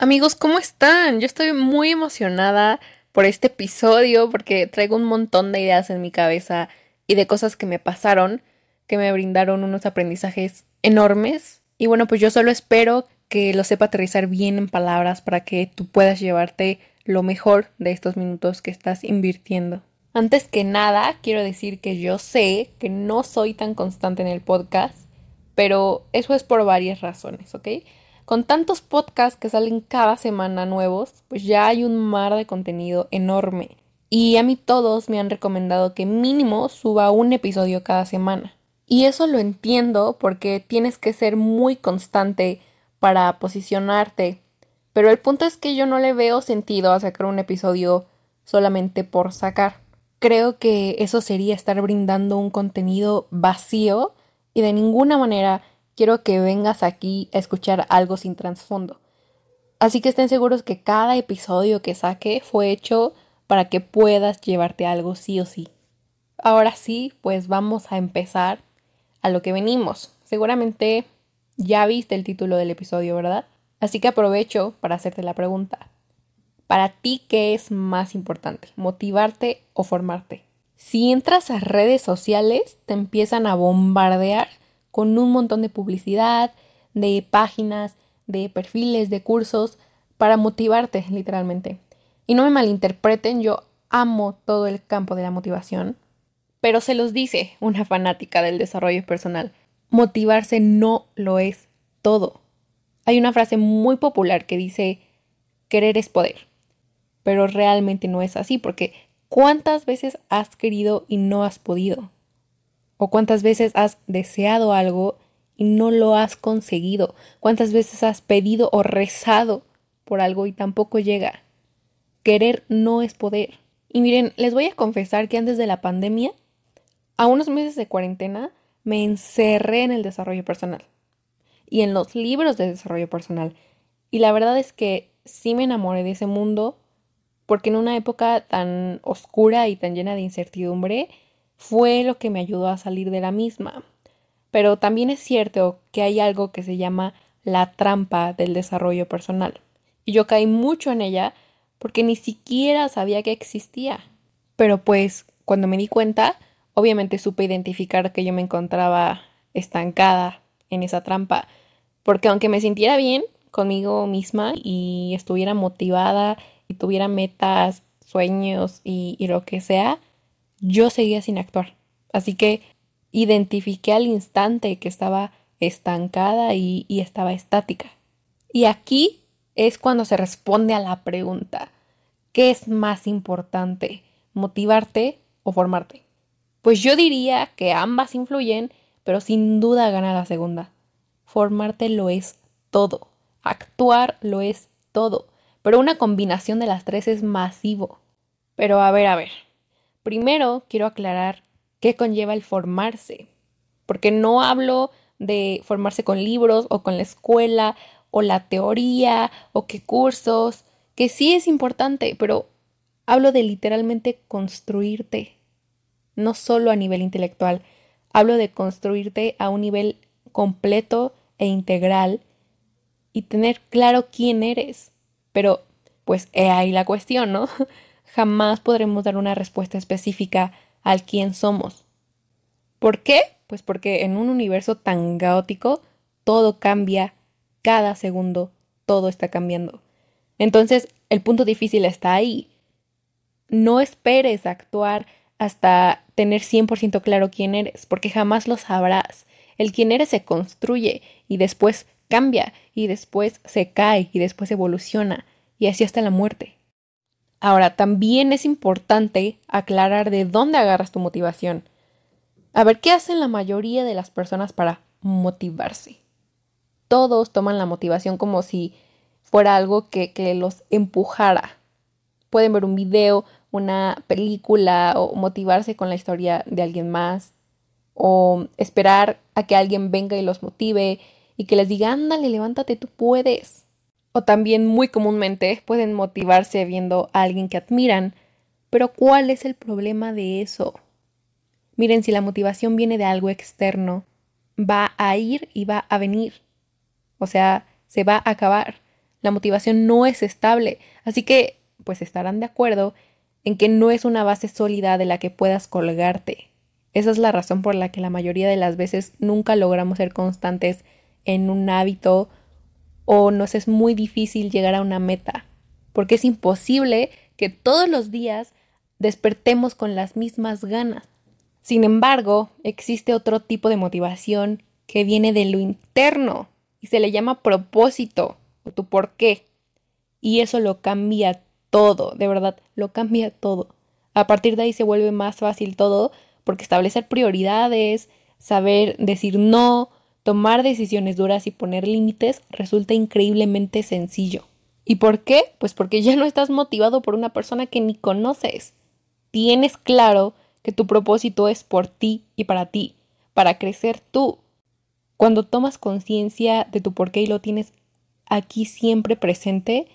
Amigos, ¿cómo están? Yo estoy muy emocionada por este episodio porque traigo un montón de ideas en mi cabeza y de cosas que me pasaron que me brindaron unos aprendizajes enormes. Y bueno, pues yo solo espero que lo sepa aterrizar bien en palabras para que tú puedas llevarte lo mejor de estos minutos que estás invirtiendo. Antes que nada, quiero decir que yo sé que no soy tan constante en el podcast, pero eso es por varias razones, ¿ok? Con tantos podcasts que salen cada semana nuevos, pues ya hay un mar de contenido enorme. Y a mí todos me han recomendado que mínimo suba un episodio cada semana. Y eso lo entiendo porque tienes que ser muy constante para posicionarte. Pero el punto es que yo no le veo sentido a sacar un episodio solamente por sacar. Creo que eso sería estar brindando un contenido vacío y de ninguna manera quiero que vengas aquí a escuchar algo sin trasfondo. Así que estén seguros que cada episodio que saque fue hecho para que puedas llevarte algo sí o sí. Ahora sí, pues vamos a empezar a lo que venimos. Seguramente ya viste el título del episodio, ¿verdad? Así que aprovecho para hacerte la pregunta. Para ti, ¿qué es más importante? ¿Motivarte o formarte? Si entras a redes sociales, te empiezan a bombardear con un montón de publicidad, de páginas, de perfiles, de cursos, para motivarte literalmente. Y no me malinterpreten, yo amo todo el campo de la motivación, pero se los dice una fanática del desarrollo personal, motivarse no lo es todo. Hay una frase muy popular que dice, querer es poder, pero realmente no es así, porque ¿cuántas veces has querido y no has podido? ¿O cuántas veces has deseado algo y no lo has conseguido? ¿Cuántas veces has pedido o rezado por algo y tampoco llega? Querer no es poder. Y miren, les voy a confesar que antes de la pandemia, a unos meses de cuarentena, me encerré en el desarrollo personal y en los libros de desarrollo personal. Y la verdad es que sí me enamoré de ese mundo porque en una época tan oscura y tan llena de incertidumbre, fue lo que me ayudó a salir de la misma. Pero también es cierto que hay algo que se llama la trampa del desarrollo personal. Y yo caí mucho en ella porque ni siquiera sabía que existía. Pero pues cuando me di cuenta, obviamente supe identificar que yo me encontraba estancada en esa trampa. Porque aunque me sintiera bien conmigo misma y estuviera motivada y tuviera metas, sueños y, y lo que sea, yo seguía sin actuar. Así que identifiqué al instante que estaba estancada y, estaba estática. Y aquí es cuando se responde a la pregunta, ¿qué es más importante? ¿Motivarte o formarte? Pues yo diría que ambas influyen, pero sin duda gana la segunda. Formarte lo es todo, actuar lo es todo, pero una combinación de las tres es masivo. Pero a ver, a ver, Primero quiero aclarar qué conlleva el formarse, porque no hablo de formarse con libros o con la escuela o la teoría o qué cursos, que sí es importante, pero hablo de literalmente construirte, no solo a nivel intelectual, hablo de construirte a un nivel completo e integral y tener claro quién eres. Pero, pues, he ahí la cuestión, ¿no? Jamás podremos dar una respuesta específica al quién somos. ¿Por qué? Pues porque en un universo tan caótico todo cambia cada segundo, todo está cambiando. Entonces, el punto difícil está ahí. No esperes actuar hasta tener 100% claro quién eres, porque jamás lo sabrás. El quién eres se construye y después cambia y después se cae y después evoluciona y así hasta la muerte. Ahora, también es importante aclarar de dónde agarras tu motivación. A ver, ¿qué hacen la mayoría de las personas para motivarse? Todos toman la motivación como si fuera algo que, que los empujara. Pueden ver un video, una película o motivarse con la historia de alguien más o esperar a que alguien venga y los motive y que les diga, ándale, levántate, tú puedes. O también muy comúnmente pueden motivarse viendo a alguien que admiran. Pero ¿cuál es el problema de eso? Miren, si la motivación viene de algo externo, va a ir y va a venir. O sea, se va a acabar. La motivación no es estable, así que pues estarán de acuerdo en que no es una base sólida de la que puedas colgarte. Esa es la razón por la que la mayoría de las veces nunca logramos ser constantes en un hábito o nos es muy difícil llegar a una meta, porque es imposible que todos los días despertemos con las mismas ganas. Sin embargo, existe otro tipo de motivación que viene de lo interno y se le llama propósito o tu por qué. Y eso lo cambia todo, de verdad, lo cambia todo. A partir de ahí se vuelve más fácil todo porque establecer prioridades, saber decir no, tomar decisiones duras y poner límites resulta increíblemente sencillo. ¿Y por qué? Pues porque ya no estás motivado por una persona que ni conoces. Tienes claro que tu propósito es por ti y para ti, para crecer tú. Cuando tomas conciencia de tu por qué y lo tienes aquí siempre presente,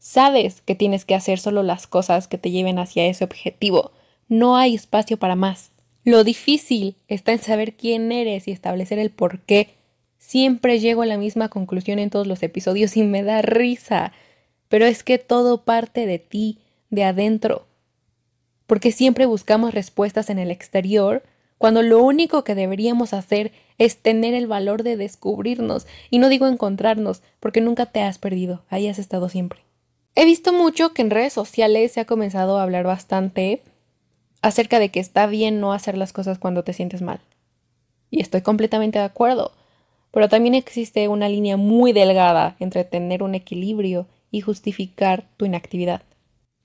sabes que tienes que hacer solo las cosas que te lleven hacia ese objetivo. No hay espacio para más. Lo difícil está en saber quién eres y establecer el por qué. Siempre llego a la misma conclusión en todos los episodios y me da risa. Pero es que todo parte de ti, de adentro. Porque siempre buscamos respuestas en el exterior, cuando lo único que deberíamos hacer es tener el valor de descubrirnos. Y no digo encontrarnos, porque nunca te has perdido, ahí has estado siempre. He visto mucho que en redes sociales se ha comenzado a hablar bastante acerca de que está bien no hacer las cosas cuando te sientes mal. Y estoy completamente de acuerdo. Pero también existe una línea muy delgada entre tener un equilibrio y justificar tu inactividad.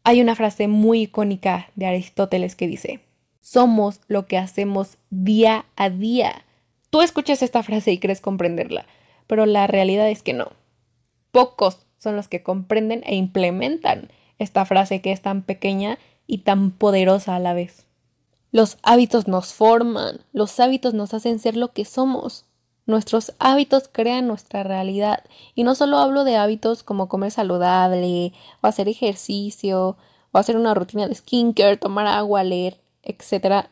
Hay una frase muy icónica de Aristóteles que dice, somos lo que hacemos día a día. Tú escuchas esta frase y crees comprenderla, pero la realidad es que no. Pocos son los que comprenden e implementan esta frase que es tan pequeña y tan poderosa a la vez. Los hábitos nos forman, los hábitos nos hacen ser lo que somos. Nuestros hábitos crean nuestra realidad. Y no solo hablo de hábitos como comer saludable, o hacer ejercicio, o hacer una rutina de skincare, tomar agua, leer, etc.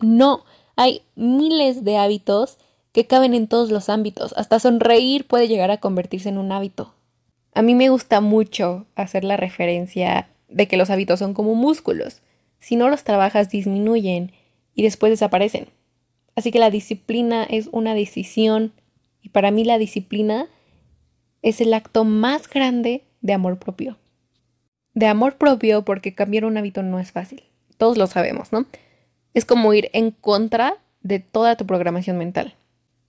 No, hay miles de hábitos que caben en todos los ámbitos. Hasta sonreír puede llegar a convertirse en un hábito. A mí me gusta mucho hacer la referencia de que los hábitos son como músculos. Si no los trabajas, disminuyen y después desaparecen. Así que la disciplina es una decisión y para mí la disciplina es el acto más grande de amor propio. De amor propio porque cambiar un hábito no es fácil. Todos lo sabemos, ¿no? Es como ir en contra de toda tu programación mental.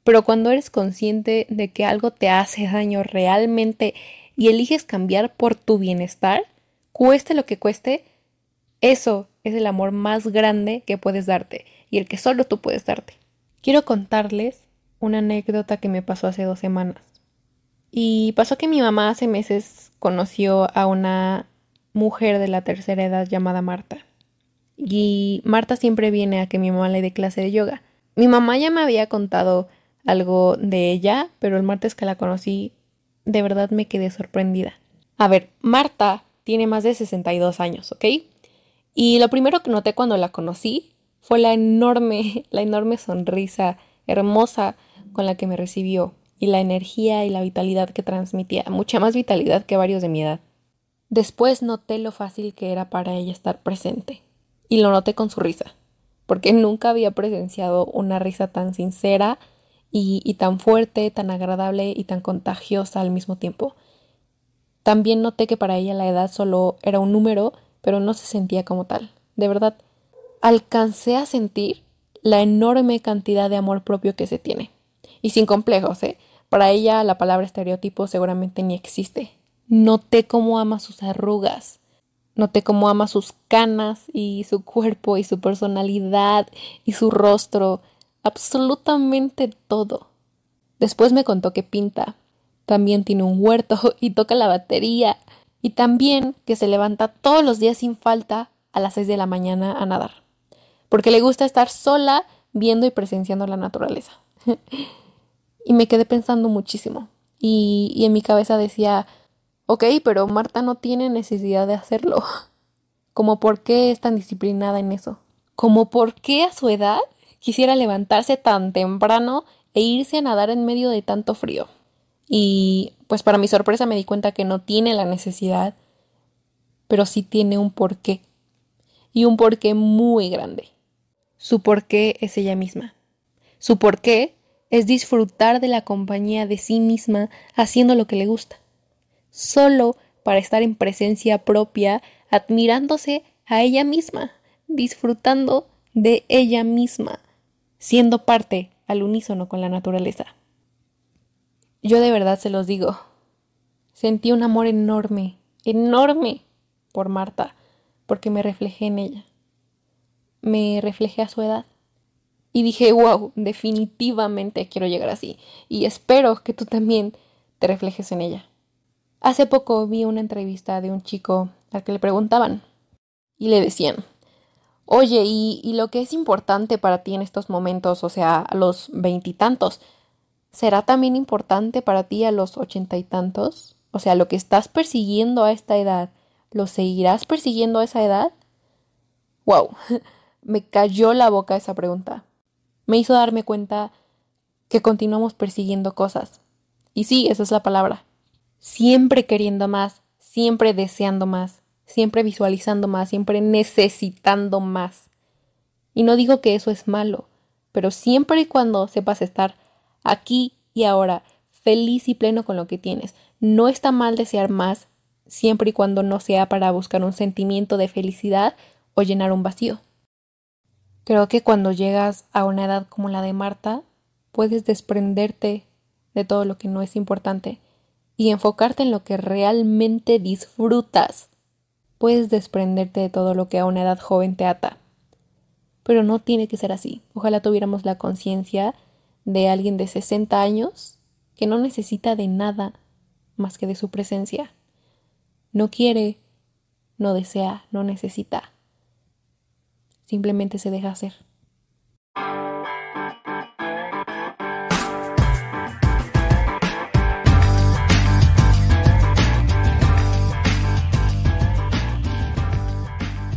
Pero cuando eres consciente de que algo te hace daño realmente y eliges cambiar por tu bienestar, cueste lo que cueste, eso es el amor más grande que puedes darte y el que solo tú puedes darte. Quiero contarles una anécdota que me pasó hace dos semanas. Y pasó que mi mamá hace meses conoció a una mujer de la tercera edad llamada Marta. Y Marta siempre viene a que mi mamá le dé clase de yoga. Mi mamá ya me había contado algo de ella, pero el martes que la conocí, de verdad me quedé sorprendida. A ver, Marta tiene más de 62 años, ¿ok? Y lo primero que noté cuando la conocí fue la enorme, la enorme sonrisa hermosa con la que me recibió y la energía y la vitalidad que transmitía, mucha más vitalidad que varios de mi edad. Después noté lo fácil que era para ella estar presente y lo noté con su risa, porque nunca había presenciado una risa tan sincera y, y tan fuerte, tan agradable y tan contagiosa al mismo tiempo. También noté que para ella la edad solo era un número, pero no se sentía como tal. De verdad, alcancé a sentir la enorme cantidad de amor propio que se tiene. Y sin complejos, ¿eh? Para ella la palabra estereotipo seguramente ni existe. Noté cómo ama sus arrugas. Noté cómo ama sus canas y su cuerpo y su personalidad y su rostro. Absolutamente todo. Después me contó que pinta, también tiene un huerto y toca la batería. Y también que se levanta todos los días sin falta a las 6 de la mañana a nadar. Porque le gusta estar sola viendo y presenciando la naturaleza. y me quedé pensando muchísimo. Y, en mi cabeza decía, ok, pero Marta no tiene necesidad de hacerlo. Como por qué es tan disciplinada en eso. Como por qué a su edad quisiera levantarse tan temprano e irse a nadar en medio de tanto frío. Y pues para mi sorpresa me di cuenta que no tiene la necesidad, pero sí tiene un porqué. Y un porqué muy grande. Su porqué es ella misma. Su porqué es disfrutar de la compañía de sí misma haciendo lo que le gusta. Solo para estar en presencia propia, admirándose a ella misma, disfrutando de ella misma, siendo parte al unísono con la naturaleza. Yo de verdad se los digo, sentí un amor enorme, enorme por Marta, porque me reflejé en ella. Me reflejé a su edad. Y dije, wow, definitivamente quiero llegar así. Y espero que tú también te reflejes en ella. Hace poco vi una entrevista de un chico al que le preguntaban y le decían, oye, ¿y, y lo que es importante para ti en estos momentos, o sea, a los veintitantos, será también importante para ti a los ochenta y tantos? O sea, lo que estás persiguiendo a esta edad, ¿lo seguirás persiguiendo a esa edad? Wow, me cayó la boca esa pregunta me hizo darme cuenta que continuamos persiguiendo cosas. Y sí, esa es la palabra. Siempre queriendo más, siempre deseando más, siempre visualizando más, siempre necesitando más. Y no digo que eso es malo, pero siempre y cuando sepas estar aquí y ahora, feliz y pleno con lo que tienes, no está mal desear más, siempre y cuando no sea para buscar un sentimiento de felicidad o llenar un vacío. Creo que cuando llegas a una edad como la de Marta, puedes desprenderte de todo lo que no es importante y enfocarte en lo que realmente disfrutas. Puedes desprenderte de todo lo que a una edad joven te ata. Pero no tiene que ser así. Ojalá tuviéramos la conciencia de alguien de 60 años que no necesita de nada más que de su presencia. No quiere, no desea, no necesita simplemente se deja hacer.